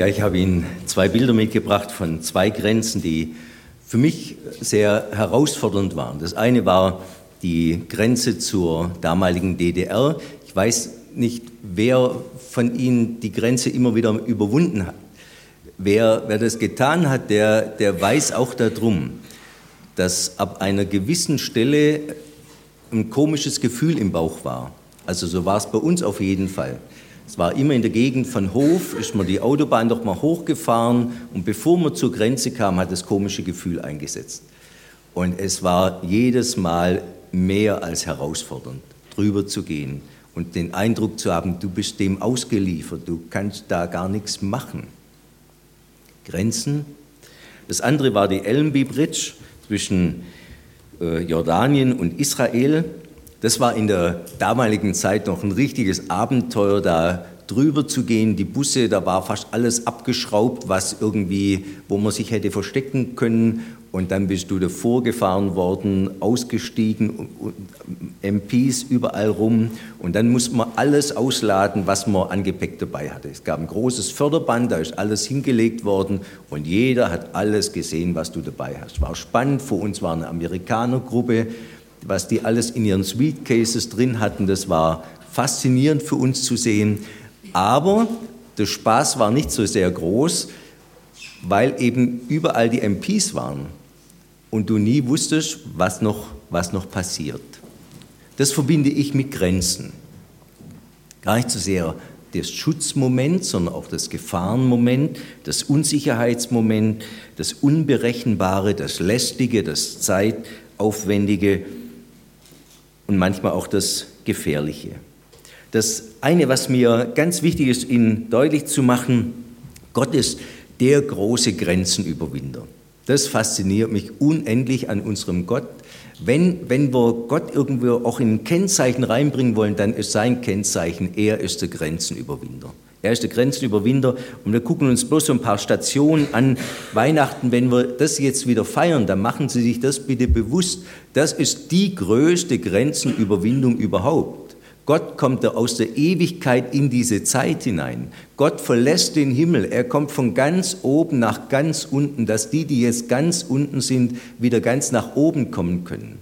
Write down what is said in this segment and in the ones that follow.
Ja, ich habe Ihnen zwei Bilder mitgebracht von zwei Grenzen, die für mich sehr herausfordernd waren. Das eine war die Grenze zur damaligen DDR. Ich weiß nicht, wer von Ihnen die Grenze immer wieder überwunden hat. Wer, wer das getan hat, der, der weiß auch darum, dass ab einer gewissen Stelle ein komisches Gefühl im Bauch war. Also so war es bei uns auf jeden Fall. Es war immer in der Gegend von Hof, ist man die Autobahn doch mal hochgefahren und bevor man zur Grenze kam, hat das komische Gefühl eingesetzt. Und es war jedes Mal mehr als herausfordernd, drüber zu gehen und den Eindruck zu haben, du bist dem ausgeliefert, du kannst da gar nichts machen. Grenzen. Das andere war die Allenby Bridge zwischen äh, Jordanien und Israel. Das war in der damaligen Zeit noch ein richtiges Abenteuer, da drüber zu gehen. Die Busse, da war fast alles abgeschraubt, was irgendwie, wo man sich hätte verstecken können. Und dann bist du davor gefahren worden, ausgestiegen, MPs überall rum. Und dann musste man alles ausladen, was man an Gepäck dabei hatte. Es gab ein großes Förderband, da ist alles hingelegt worden und jeder hat alles gesehen, was du dabei hast. War spannend. Vor uns war eine Amerikanergruppe, was die alles in ihren Suitcases drin hatten. Das war faszinierend für uns zu sehen. Aber der Spaß war nicht so sehr groß, weil eben überall die MPs waren und du nie wusstest, was noch, was noch passiert. Das verbinde ich mit Grenzen. Gar nicht so sehr das Schutzmoment, sondern auch das Gefahrenmoment, das Unsicherheitsmoment, das Unberechenbare, das Lästige, das Zeitaufwendige und manchmal auch das Gefährliche. Das eine, was mir ganz wichtig ist, Ihnen deutlich zu machen, Gott ist der große Grenzenüberwinder. Das fasziniert mich unendlich an unserem Gott. Wenn, wenn wir Gott irgendwo auch in ein Kennzeichen reinbringen wollen, dann ist sein Kennzeichen, er ist der Grenzenüberwinder. Er ist der Grenzenüberwinder und wir gucken uns bloß so ein paar Stationen an. Weihnachten, wenn wir das jetzt wieder feiern, dann machen Sie sich das bitte bewusst. Das ist die größte Grenzenüberwindung überhaupt. Gott kommt aus der Ewigkeit in diese Zeit hinein. Gott verlässt den Himmel. Er kommt von ganz oben nach ganz unten, dass die, die jetzt ganz unten sind, wieder ganz nach oben kommen können.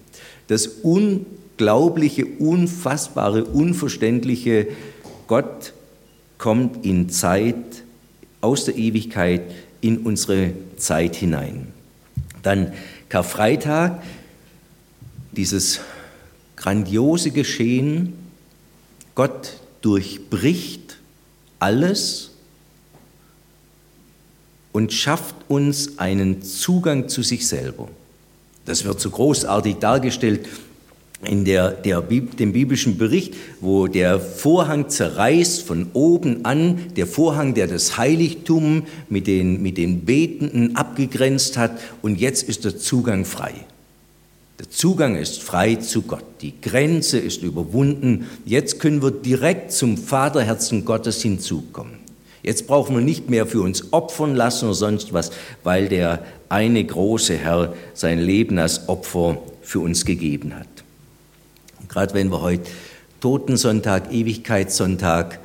Das unglaubliche, unfassbare, unverständliche Gott kommt in Zeit aus der Ewigkeit in unsere Zeit hinein. Dann Karfreitag, dieses grandiose Geschehen, Gott durchbricht alles und schafft uns einen Zugang zu sich selber. Das wird so großartig dargestellt in der, der, dem biblischen Bericht, wo der Vorhang zerreißt von oben an, der Vorhang, der das Heiligtum mit den, mit den Betenden abgegrenzt hat, und jetzt ist der Zugang frei. Der Zugang ist frei zu Gott. Die Grenze ist überwunden. Jetzt können wir direkt zum Vaterherzen Gottes hinzukommen. Jetzt brauchen wir nicht mehr für uns opfern lassen oder sonst was, weil der eine große Herr sein Leben als Opfer für uns gegeben hat. Gerade wenn wir heute Totensonntag, Ewigkeitssonntag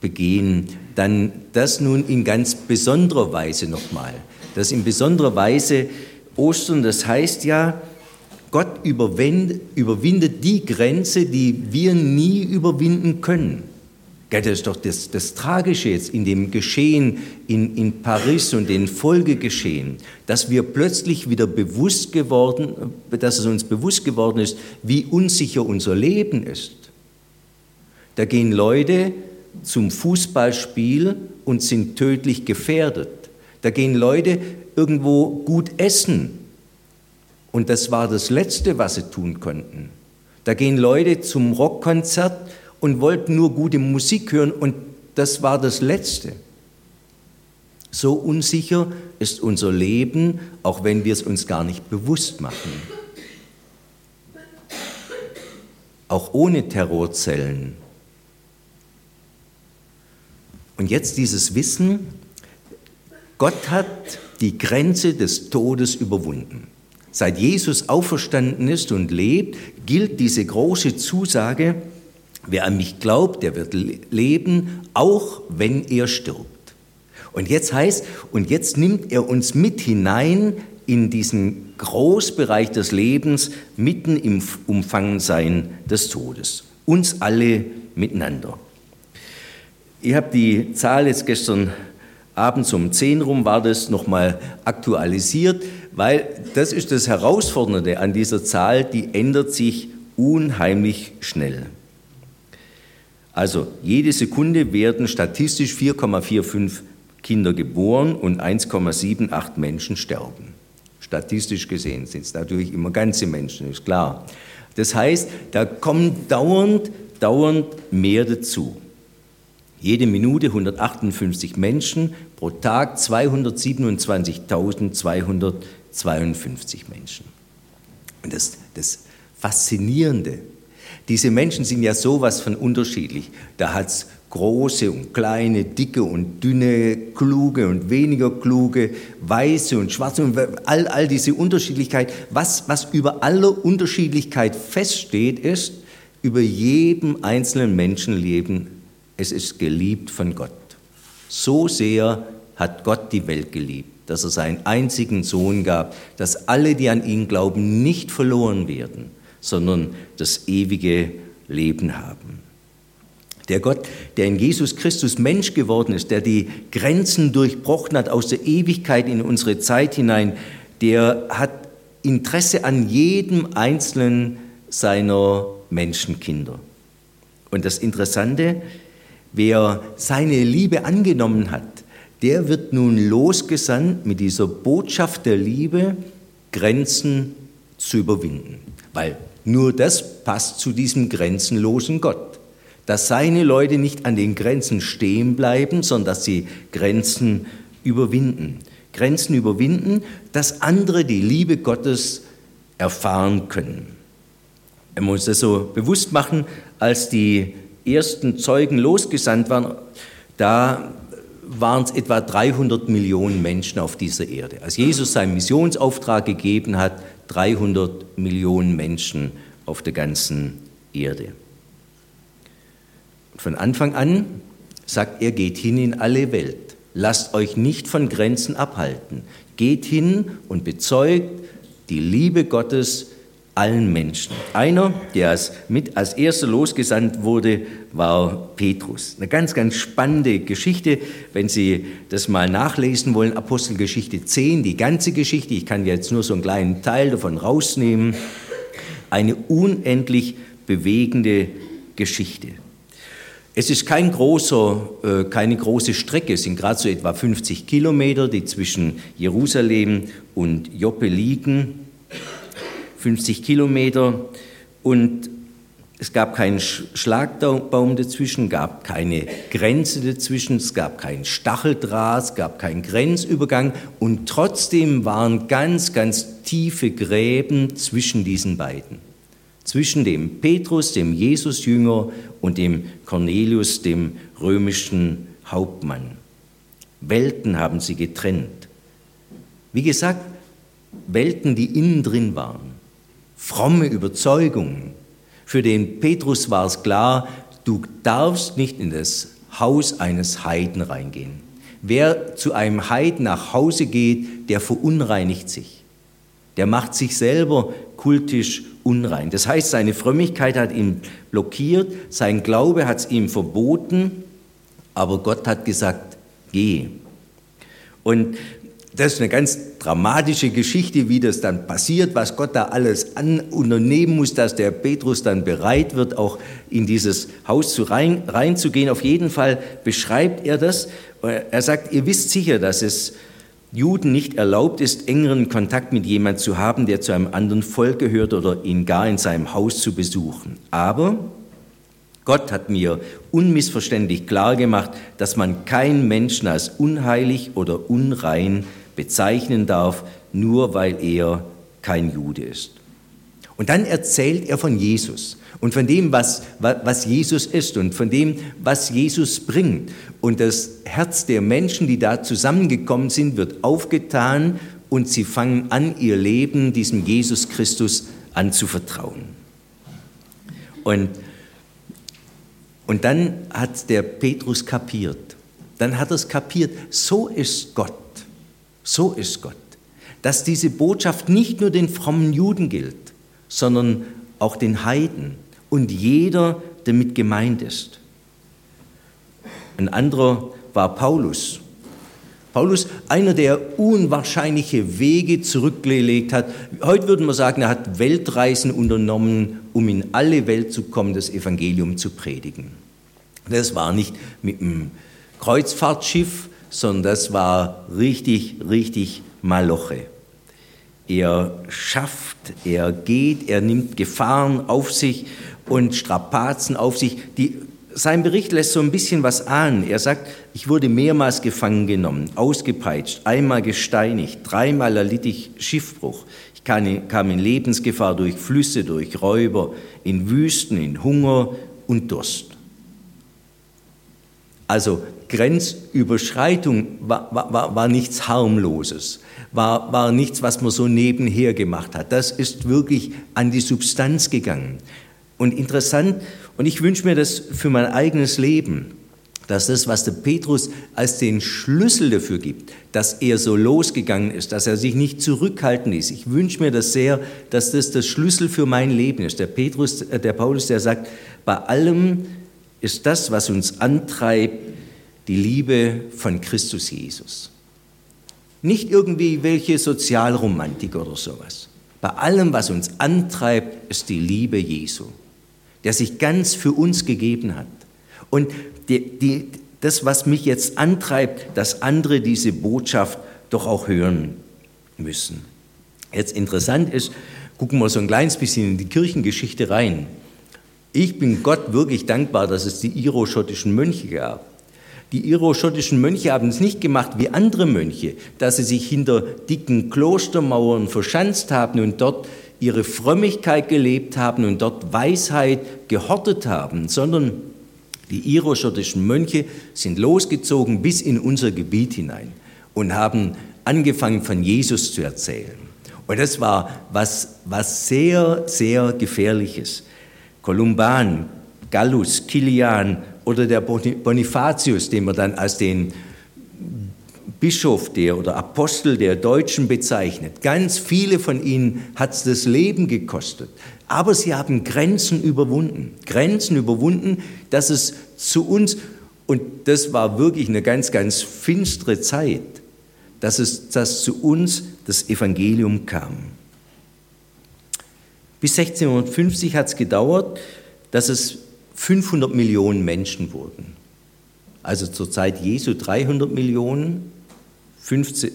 begehen, dann das nun in ganz besonderer Weise nochmal. Das in besonderer Weise Ostern, das heißt ja, Gott überwindet die Grenze, die wir nie überwinden können. Das ist doch das, das Tragische jetzt in dem Geschehen in, in Paris und den Folgegeschehen, dass wir plötzlich wieder bewusst geworden, dass es uns bewusst geworden ist, wie unsicher unser Leben ist. Da gehen Leute zum Fußballspiel und sind tödlich gefährdet. Da gehen Leute irgendwo gut essen und das war das Letzte, was sie tun konnten. Da gehen Leute zum Rockkonzert und wollten nur gute Musik hören und das war das Letzte. So unsicher ist unser Leben, auch wenn wir es uns gar nicht bewusst machen. Auch ohne Terrorzellen. Und jetzt dieses Wissen, Gott hat die Grenze des Todes überwunden. Seit Jesus auferstanden ist und lebt, gilt diese große Zusage, wer an mich glaubt, der wird leben, auch wenn er stirbt. Und jetzt heißt, und jetzt nimmt er uns mit hinein in diesen Großbereich des Lebens, mitten im Umfangensein des Todes. Uns alle miteinander. Ich habe die Zahl jetzt gestern abends um 10 rum, war das nochmal aktualisiert, weil das ist das Herausfordernde an dieser Zahl, die ändert sich unheimlich schnell. Also jede Sekunde werden statistisch 4,45 Kinder geboren und 1,78 Menschen sterben. Statistisch gesehen sind es natürlich immer ganze Menschen, ist klar. Das heißt, da kommen dauernd, dauernd mehr dazu. Jede Minute 158 Menschen, pro Tag 227.252 Menschen. Und das, das Faszinierende, diese Menschen sind ja sowas von unterschiedlich. Da hat es große und kleine, dicke und dünne, kluge und weniger kluge, weiße und schwarze und all, all diese Unterschiedlichkeit. Was, was über aller Unterschiedlichkeit feststeht, ist, über jedem einzelnen Menschenleben, es ist geliebt von Gott. So sehr hat Gott die Welt geliebt, dass er seinen einzigen Sohn gab, dass alle, die an ihn glauben, nicht verloren werden, sondern das ewige Leben haben. Der Gott, der in Jesus Christus Mensch geworden ist, der die Grenzen durchbrochen hat aus der Ewigkeit in unsere Zeit hinein, der hat Interesse an jedem einzelnen seiner Menschenkinder. Und das Interessante, wer seine Liebe angenommen hat, der wird nun losgesandt mit dieser Botschaft der Liebe, Grenzen zu überwinden. Weil nur das passt zu diesem grenzenlosen Gott. Dass seine Leute nicht an den Grenzen stehen bleiben, sondern dass sie Grenzen überwinden. Grenzen überwinden, dass andere die Liebe Gottes erfahren können. Man muss das so bewusst machen, als die ersten Zeugen losgesandt waren, da waren es etwa 300 Millionen Menschen auf dieser Erde. Als Jesus seinen Missionsauftrag gegeben hat, 300 Millionen Menschen auf der ganzen Erde. Von Anfang an sagt er, geht hin in alle Welt. Lasst euch nicht von Grenzen abhalten. Geht hin und bezeugt die Liebe Gottes allen Menschen. Einer, der als, mit als erster losgesandt wurde, war Petrus. Eine ganz, ganz spannende Geschichte, wenn Sie das mal nachlesen wollen, Apostelgeschichte 10, die ganze Geschichte, ich kann jetzt nur so einen kleinen Teil davon rausnehmen, eine unendlich bewegende Geschichte. Es ist kein großer, äh, keine große Strecke, es sind gerade so etwa 50 Kilometer, die zwischen Jerusalem und Joppe liegen. 50 Kilometer und es gab keinen Schlagbaum dazwischen, gab keine Grenze dazwischen, es gab keinen Stacheldraht, es gab keinen Grenzübergang und trotzdem waren ganz, ganz tiefe Gräben zwischen diesen beiden. Zwischen dem Petrus, dem Jesusjünger und dem Cornelius, dem römischen Hauptmann. Welten haben sie getrennt. Wie gesagt, Welten, die innen drin waren fromme Überzeugungen. Für den Petrus war es klar, du darfst nicht in das Haus eines Heiden reingehen. Wer zu einem Heiden nach Hause geht, der verunreinigt sich. Der macht sich selber kultisch unrein. Das heißt, seine Frömmigkeit hat ihn blockiert, sein Glaube hat es ihm verboten, aber Gott hat gesagt, geh. Und das ist eine ganz dramatische Geschichte, wie das dann passiert, was Gott da alles an unternehmen muss, dass der Petrus dann bereit wird, auch in dieses Haus zu rein, reinzugehen. Auf jeden Fall beschreibt er das. Er sagt, ihr wisst sicher, dass es Juden nicht erlaubt ist, engeren Kontakt mit jemand zu haben, der zu einem anderen Volk gehört oder ihn gar in seinem Haus zu besuchen. Aber Gott hat mir unmissverständlich klar gemacht, dass man keinen Menschen als unheilig oder unrein bezeichnen darf, nur weil er kein Jude ist. Und dann erzählt er von Jesus und von dem, was, was Jesus ist und von dem, was Jesus bringt. Und das Herz der Menschen, die da zusammengekommen sind, wird aufgetan und sie fangen an, ihr Leben diesem Jesus Christus anzuvertrauen. Und, und dann hat der Petrus kapiert, dann hat er es kapiert, so ist Gott. So ist Gott. Dass diese Botschaft nicht nur den frommen Juden gilt, sondern auch den Heiden und jeder, der mit gemeint ist. Ein anderer war Paulus. Paulus, einer, der unwahrscheinliche Wege zurückgelegt hat. Heute würden wir sagen, er hat Weltreisen unternommen, um in alle Welt zu kommen, das Evangelium zu predigen. Das war nicht mit einem Kreuzfahrtschiff, sondern das war richtig, richtig Maloche. Er schafft, er geht, er nimmt Gefahren auf sich und Strapazen auf sich. Die, sein Bericht lässt so ein bisschen was ahnen. Er sagt, ich wurde mehrmals gefangen genommen, ausgepeitscht, einmal gesteinigt, dreimal erlitt ich Schiffbruch. Ich kam in Lebensgefahr durch Flüsse, durch Räuber, in Wüsten, in Hunger und Durst. Also Grenzüberschreitung war, war, war nichts harmloses, war, war nichts, was man so nebenher gemacht hat. Das ist wirklich an die Substanz gegangen. Und interessant, und ich wünsche mir das für mein eigenes Leben, dass das, was der Petrus als den Schlüssel dafür gibt, dass er so losgegangen ist, dass er sich nicht zurückhalten ließ. Ich wünsche mir das sehr, dass das der Schlüssel für mein Leben ist. Der Petrus, äh, der Paulus, der sagt, bei allem ist das, was uns antreibt, die Liebe von Christus Jesus. Nicht irgendwie welche Sozialromantik oder sowas. Bei allem, was uns antreibt, ist die Liebe Jesu, der sich ganz für uns gegeben hat. Und die, die, das, was mich jetzt antreibt, dass andere diese Botschaft doch auch hören müssen. Jetzt interessant ist, gucken wir so ein kleines bisschen in die Kirchengeschichte rein. Ich bin Gott wirklich dankbar, dass es die iroschottischen Mönche gab. Die iroschottischen Mönche haben es nicht gemacht wie andere Mönche, dass sie sich hinter dicken Klostermauern verschanzt haben und dort ihre Frömmigkeit gelebt haben und dort Weisheit gehortet haben, sondern die iroschottischen Mönche sind losgezogen bis in unser Gebiet hinein und haben angefangen von Jesus zu erzählen. Und das war was, was sehr, sehr gefährliches. Kolumban, Gallus, Kilian oder der Bonifatius, den man dann als den Bischof der oder Apostel der Deutschen bezeichnet. Ganz viele von ihnen hat es das Leben gekostet. Aber sie haben Grenzen überwunden. Grenzen überwunden, dass es zu uns, und das war wirklich eine ganz, ganz finstere Zeit, dass es dass zu uns das Evangelium kam. Bis 1650 hat es gedauert, dass es 500 Millionen Menschen wurden. Also zur Zeit Jesu 300 Millionen, 15,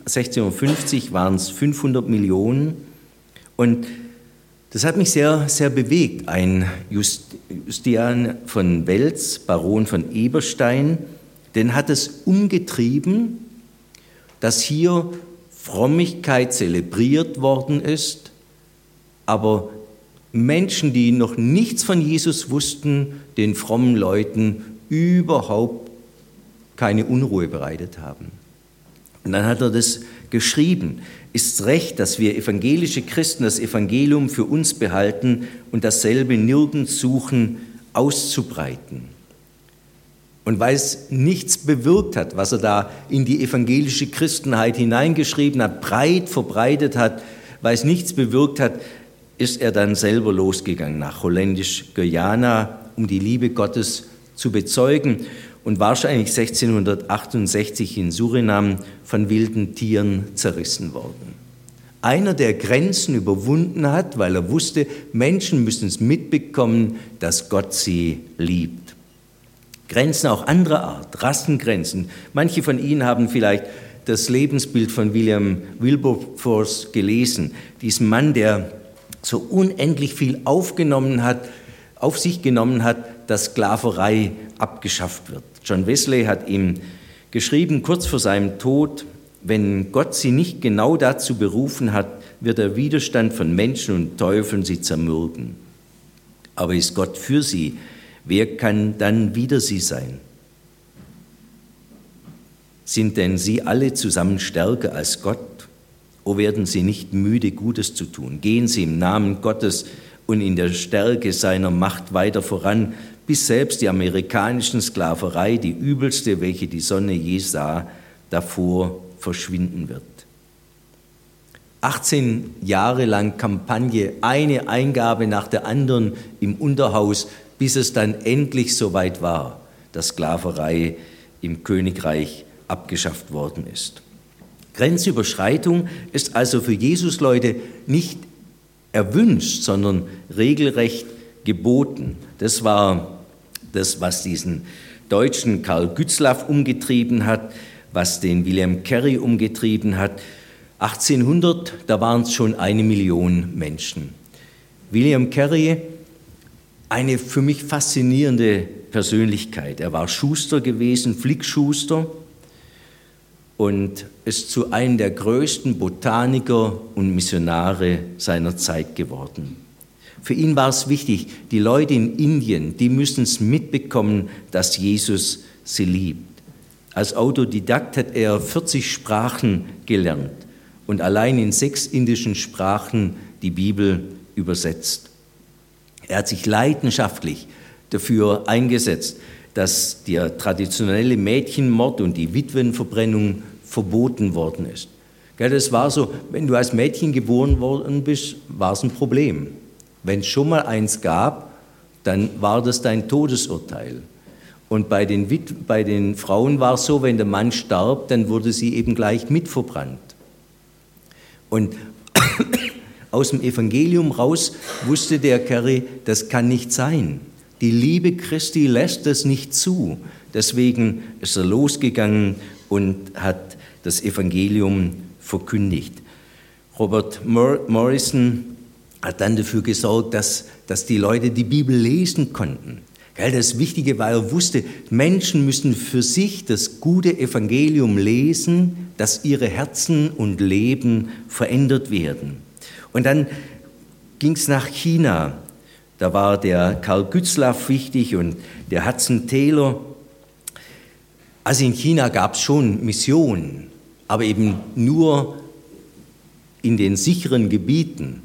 1650 waren es 500 Millionen. Und das hat mich sehr, sehr bewegt. Ein Justian von Welz, Baron von Eberstein, den hat es umgetrieben, dass hier Frömmigkeit zelebriert worden ist, aber Menschen, die noch nichts von Jesus wussten, den frommen Leuten überhaupt keine Unruhe bereitet haben. Und dann hat er das geschrieben. Ist recht, dass wir evangelische Christen das Evangelium für uns behalten und dasselbe nirgends suchen auszubreiten. Und weil es nichts bewirkt hat, was er da in die evangelische Christenheit hineingeschrieben hat, breit verbreitet hat, weil es nichts bewirkt hat, ist er dann selber losgegangen nach Holländisch-Guyana, um die Liebe Gottes zu bezeugen und wahrscheinlich 1668 in Surinam von wilden Tieren zerrissen worden. Einer, der Grenzen überwunden hat, weil er wusste, Menschen müssen es mitbekommen, dass Gott sie liebt. Grenzen auch anderer Art, Rassengrenzen. Manche von Ihnen haben vielleicht das Lebensbild von William Wilberforce gelesen, diesem Mann, der so unendlich viel aufgenommen hat, auf sich genommen hat, dass Sklaverei abgeschafft wird. John Wesley hat ihm geschrieben, kurz vor seinem Tod, wenn Gott sie nicht genau dazu berufen hat, wird der Widerstand von Menschen und Teufeln sie zermürben. Aber ist Gott für sie, wer kann dann wieder sie sein? Sind denn sie alle zusammen stärker als Gott? O werden sie nicht müde, Gutes zu tun. Gehen sie im Namen Gottes und in der Stärke seiner Macht weiter voran, bis selbst die amerikanischen Sklaverei, die übelste, welche die Sonne je sah, davor verschwinden wird. 18 Jahre lang Kampagne, eine Eingabe nach der anderen im Unterhaus, bis es dann endlich soweit war, dass Sklaverei im Königreich abgeschafft worden ist. Grenzüberschreitung ist also für Jesus-Leute nicht erwünscht, sondern regelrecht geboten. Das war das, was diesen deutschen Karl Gützlaff umgetrieben hat, was den William Carey umgetrieben hat. 1800, da waren es schon eine Million Menschen. William Carey, eine für mich faszinierende Persönlichkeit. Er war Schuster gewesen, Flickschuster und ist zu einem der größten Botaniker und Missionare seiner Zeit geworden. Für ihn war es wichtig, die Leute in Indien, die müssen es mitbekommen, dass Jesus sie liebt. Als Autodidakt hat er 40 Sprachen gelernt und allein in sechs indischen Sprachen die Bibel übersetzt. Er hat sich leidenschaftlich dafür eingesetzt, dass der traditionelle Mädchenmord und die Witwenverbrennung verboten worden ist. Das war so, wenn du als Mädchen geboren worden bist, war es ein Problem. Wenn es schon mal eins gab, dann war das dein Todesurteil. Und bei den, bei den Frauen war es so, wenn der Mann starb, dann wurde sie eben gleich mitverbrannt. Und aus dem Evangelium raus wusste der Kerry, das kann nicht sein. Die Liebe Christi lässt das nicht zu. Deswegen ist er losgegangen und hat das Evangelium verkündigt. Robert Morrison hat dann dafür gesorgt, dass, dass die Leute die Bibel lesen konnten. Das Wichtige war, er wusste, Menschen müssen für sich das gute Evangelium lesen, dass ihre Herzen und Leben verändert werden. Und dann ging es nach China. Da war der Karl Gützlaff wichtig und der Hudson Taylor. Also in China gab es schon Missionen, aber eben nur in den sicheren Gebieten,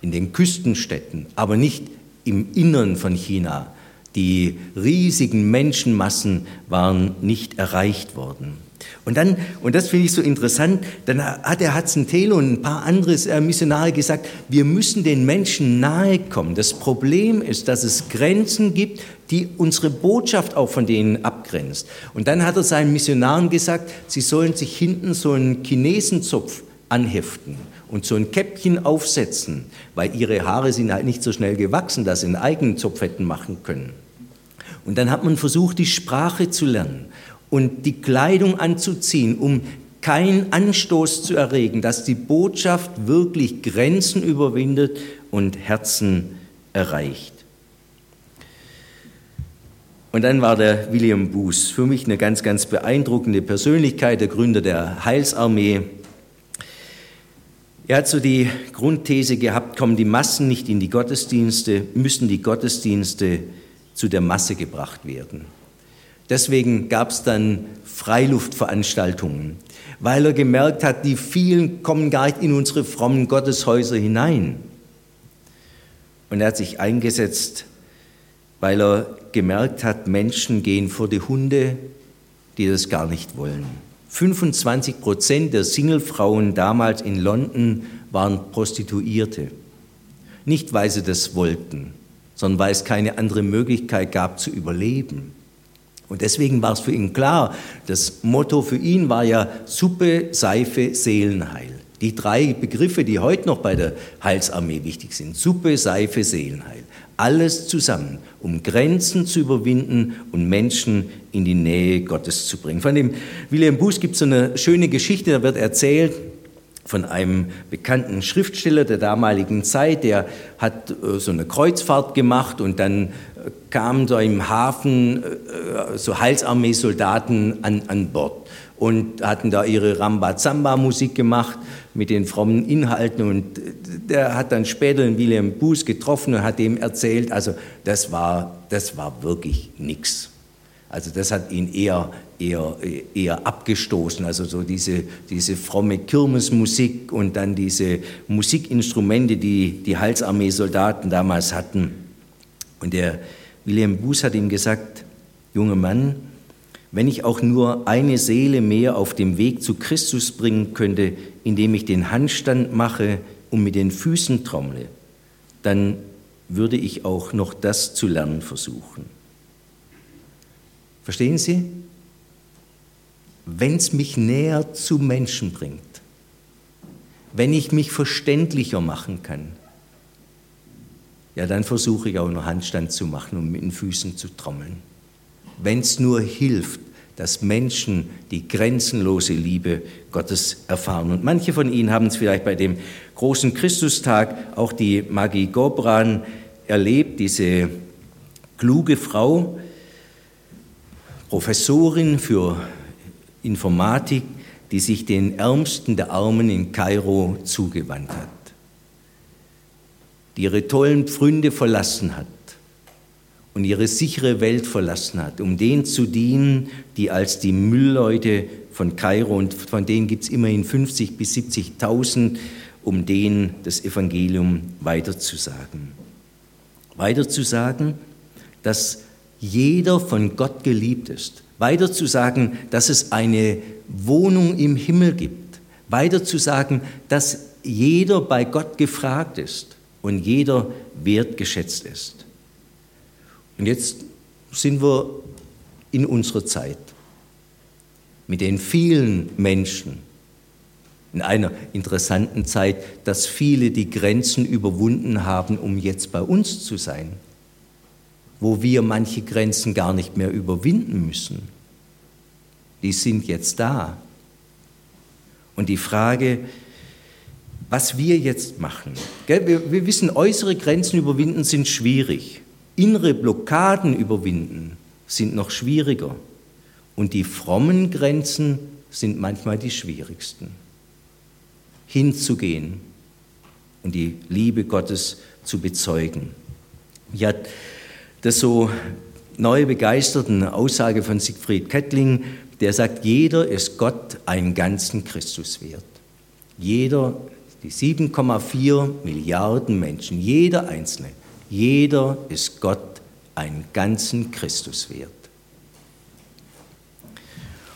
in den Küstenstädten, aber nicht im Innern von China. Die riesigen Menschenmassen waren nicht erreicht worden. Und dann, und das finde ich so interessant, dann hat der Hudson Taylor und ein paar andere äh, Missionare gesagt, wir müssen den Menschen nahe kommen. Das Problem ist, dass es Grenzen gibt, die unsere Botschaft auch von denen abgrenzt. Und dann hat er seinen Missionaren gesagt, sie sollen sich hinten so einen Chinesenzopf anheften und so ein Käppchen aufsetzen, weil ihre Haare sind halt nicht so schnell gewachsen, dass sie einen eigenen Zopf hätten machen können. Und dann hat man versucht, die Sprache zu lernen und die Kleidung anzuziehen, um keinen Anstoß zu erregen, dass die Botschaft wirklich Grenzen überwindet und Herzen erreicht. Und dann war der William Booth für mich eine ganz, ganz beeindruckende Persönlichkeit, der Gründer der Heilsarmee. Er hat so die Grundthese gehabt, kommen die Massen nicht in die Gottesdienste, müssen die Gottesdienste zu der Masse gebracht werden. Deswegen gab es dann Freiluftveranstaltungen, weil er gemerkt hat, die vielen kommen gar nicht in unsere frommen Gotteshäuser hinein. Und er hat sich eingesetzt, weil er gemerkt hat, Menschen gehen vor die Hunde, die das gar nicht wollen. 25 Prozent der Singlefrauen damals in London waren Prostituierte. Nicht, weil sie das wollten, sondern weil es keine andere Möglichkeit gab zu überleben. Und deswegen war es für ihn klar, das Motto für ihn war ja Suppe, Seife, Seelenheil. Die drei Begriffe, die heute noch bei der Heilsarmee wichtig sind. Suppe, Seife, Seelenheil. Alles zusammen, um Grenzen zu überwinden und Menschen in die Nähe Gottes zu bringen. Von dem William Buß gibt es so eine schöne Geschichte, da wird erzählt, von einem bekannten Schriftsteller der damaligen Zeit, der hat äh, so eine Kreuzfahrt gemacht und dann kamen so im Hafen äh, so Heilsarmee-Soldaten an, an Bord und hatten da ihre Rambazamba-Musik gemacht mit den frommen Inhalten und der hat dann später den William Buß getroffen und hat ihm erzählt, also das war, das war wirklich nichts. Also das hat ihn eher, eher, eher abgestoßen, also so diese, diese fromme Kirmesmusik und dann diese Musikinstrumente, die die Heilsarmee-Soldaten damals hatten. Und der William Buß hat ihm gesagt, junger Mann, wenn ich auch nur eine Seele mehr auf dem Weg zu Christus bringen könnte, indem ich den Handstand mache und mit den Füßen trommle, dann würde ich auch noch das zu lernen versuchen. Verstehen Sie? Wenn es mich näher zu Menschen bringt, wenn ich mich verständlicher machen kann, ja, dann versuche ich auch noch Handstand zu machen und mit den Füßen zu trommeln. Wenn es nur hilft, dass Menschen die grenzenlose Liebe Gottes erfahren. Und manche von Ihnen haben es vielleicht bei dem großen Christustag, auch die Magie Gobran, erlebt, diese kluge Frau, Professorin für Informatik, die sich den Ärmsten der Armen in Kairo zugewandt hat, die ihre tollen Pfründe verlassen hat und ihre sichere Welt verlassen hat, um denen zu dienen, die als die Müllleute von Kairo, und von denen gibt es immerhin 50 bis 70.000, um denen das Evangelium weiterzusagen. Weiterzusagen, dass jeder von Gott geliebt ist. Weiterzusagen, dass es eine Wohnung im Himmel gibt. Weiterzusagen, dass jeder bei Gott gefragt ist und jeder wertgeschätzt ist. Und jetzt sind wir in unserer Zeit mit den vielen Menschen, in einer interessanten Zeit, dass viele die Grenzen überwunden haben, um jetzt bei uns zu sein, wo wir manche Grenzen gar nicht mehr überwinden müssen. Die sind jetzt da. Und die Frage, was wir jetzt machen, wir, wissen, äußere Grenzen überwinden sind schwierig. Innere Blockaden überwinden sind noch schwieriger. Und die frommen Grenzen sind manchmal die schwierigsten. Hinzugehen und die Liebe Gottes zu bezeugen. Ja, das so neue begeisterten Aussage von Siegfried Kettling, der sagt, jeder ist Gott einen ganzen Christus wert. Jeder, die 7,4 Milliarden Menschen, jeder Einzelne jeder ist Gott einen ganzen Christus wert.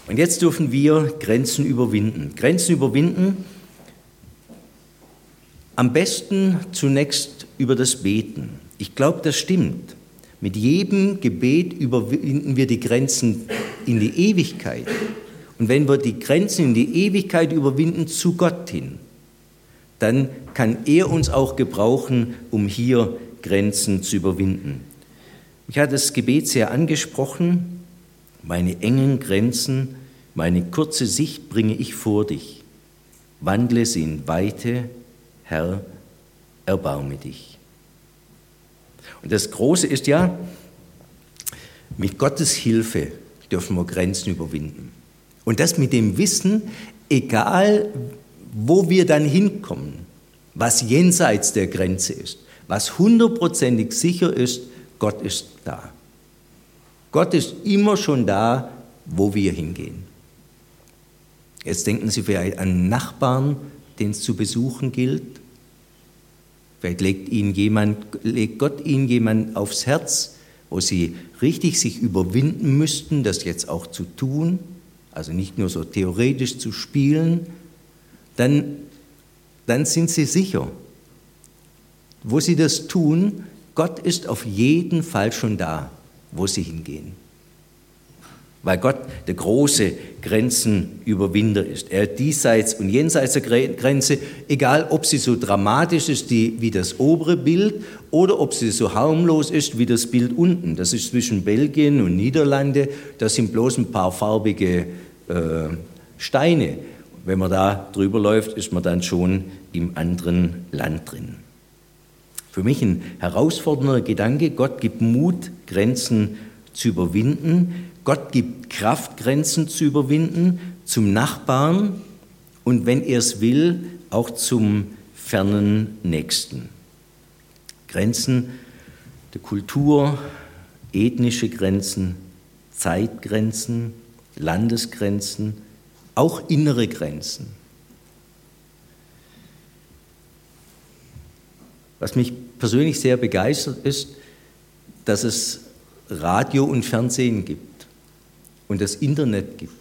Und jetzt dürfen wir Grenzen überwinden. Grenzen überwinden am besten zunächst über das Beten. Ich glaube, das stimmt. Mit jedem Gebet überwinden wir die Grenzen in die Ewigkeit. Und wenn wir die Grenzen in die Ewigkeit überwinden zu Gott hin, dann kann er uns auch gebrauchen, um hier Grenzen zu überwinden. Ich hatte das Gebet sehr angesprochen. Meine engen Grenzen, meine kurze Sicht bringe ich vor dich. Wandle sie in Weite, Herr, erbarme dich. Und das Große ist ja, mit Gottes Hilfe dürfen wir Grenzen überwinden. Und das mit dem Wissen, egal wo wir dann hinkommen, was jenseits der Grenze ist, was hundertprozentig sicher ist, Gott ist da. Gott ist immer schon da, wo wir hingehen. Jetzt denken Sie vielleicht an Nachbarn, den es zu besuchen gilt. Vielleicht legt, Ihnen jemand, legt Gott Ihnen jemand aufs Herz, wo Sie richtig sich überwinden müssten, das jetzt auch zu tun, also nicht nur so theoretisch zu spielen, dann, dann sind Sie sicher, wo sie das tun, Gott ist auf jeden Fall schon da, wo sie hingehen. Weil Gott der große Grenzenüberwinder ist. Er diesseits und jenseits der Grenze, egal ob sie so dramatisch ist wie das obere Bild oder ob sie so harmlos ist wie das Bild unten. Das ist zwischen Belgien und Niederlande, das sind bloß ein paar farbige äh, Steine. Wenn man da drüber läuft, ist man dann schon im anderen Land drin. Für mich ein herausfordernder Gedanke. Gott gibt Mut, Grenzen zu überwinden. Gott gibt Kraft, Grenzen zu überwinden zum Nachbarn und wenn er es will, auch zum fernen Nächsten. Grenzen der Kultur, ethnische Grenzen, Zeitgrenzen, Landesgrenzen, auch innere Grenzen. Was mich persönlich sehr begeistert ist, dass es Radio und Fernsehen gibt und das Internet gibt.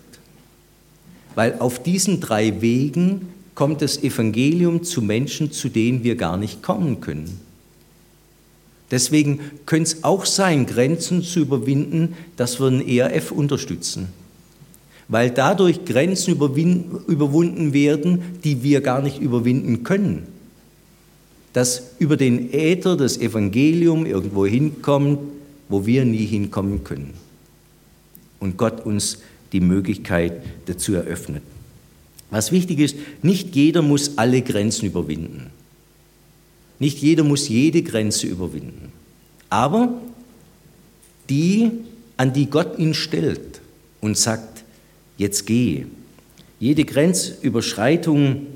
Weil auf diesen drei Wegen kommt das Evangelium zu Menschen, zu denen wir gar nicht kommen können. Deswegen könnte es auch sein, Grenzen zu überwinden, dass wir den ERF unterstützen. Weil dadurch Grenzen überwunden werden, die wir gar nicht überwinden können. Dass über den Äther das Evangelium irgendwo hinkommt, wo wir nie hinkommen können. Und Gott uns die Möglichkeit dazu eröffnet. Was wichtig ist, nicht jeder muss alle Grenzen überwinden. Nicht jeder muss jede Grenze überwinden. Aber die, an die Gott ihn stellt und sagt, jetzt geh. Jede Grenzüberschreitung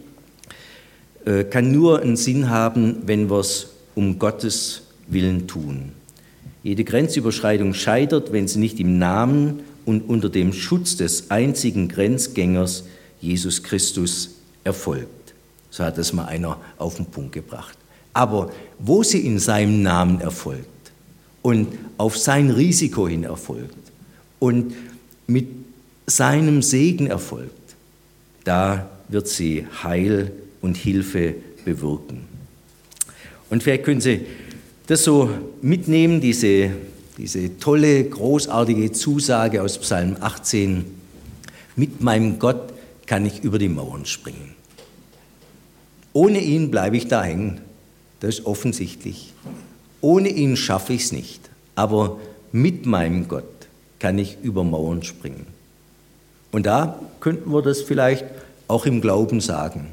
äh, kann nur einen Sinn haben, wenn wir es um Gottes Willen tun. Jede Grenzüberschreitung scheitert, wenn sie nicht im Namen und unter dem Schutz des einzigen Grenzgängers Jesus Christus erfolgt. So hat es mal einer auf den Punkt gebracht. Aber wo sie in seinem Namen erfolgt und auf sein Risiko hin erfolgt und mit seinem Segen erfolgt, da wird sie Heil und Hilfe bewirken. Und vielleicht können Sie das so mitnehmen, diese, diese tolle, großartige Zusage aus Psalm 18. Mit meinem Gott kann ich über die Mauern springen. Ohne ihn bleibe ich da hängen. Das ist offensichtlich. Ohne ihn schaffe ich es nicht. Aber mit meinem Gott kann ich über Mauern springen. Und da könnten wir das vielleicht auch im Glauben sagen.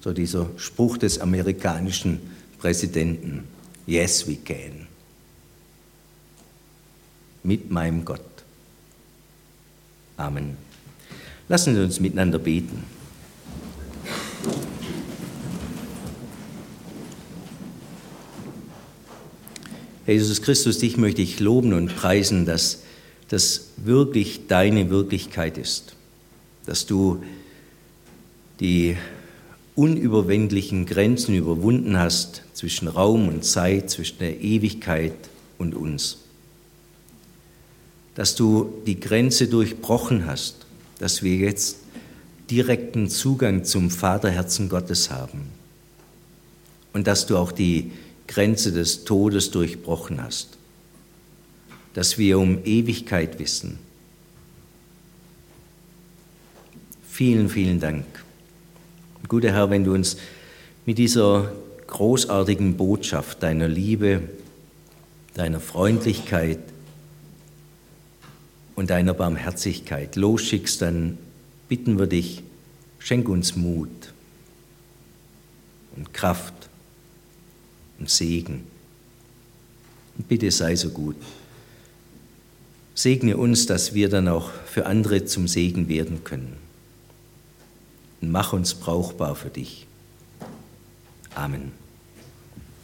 So dieser Spruch des amerikanischen Präsidenten. Yes, we can. Mit meinem Gott. Amen. Lassen Sie uns miteinander beten. Herr Jesus Christus, dich möchte ich loben und preisen, dass das wirklich deine Wirklichkeit ist, dass du die unüberwindlichen Grenzen überwunden hast zwischen Raum und Zeit, zwischen der Ewigkeit und uns. Dass du die Grenze durchbrochen hast, dass wir jetzt direkten Zugang zum Vaterherzen Gottes haben. Und dass du auch die Grenze des Todes durchbrochen hast, dass wir um Ewigkeit wissen. Vielen, vielen Dank. Guter Herr, wenn du uns mit dieser großartigen Botschaft deiner Liebe, deiner Freundlichkeit und deiner Barmherzigkeit losschickst, dann bitten wir dich, schenk uns Mut und Kraft und Segen. Und bitte sei so gut. Segne uns, dass wir dann auch für andere zum Segen werden können. Und mach uns brauchbar für dich. Amen.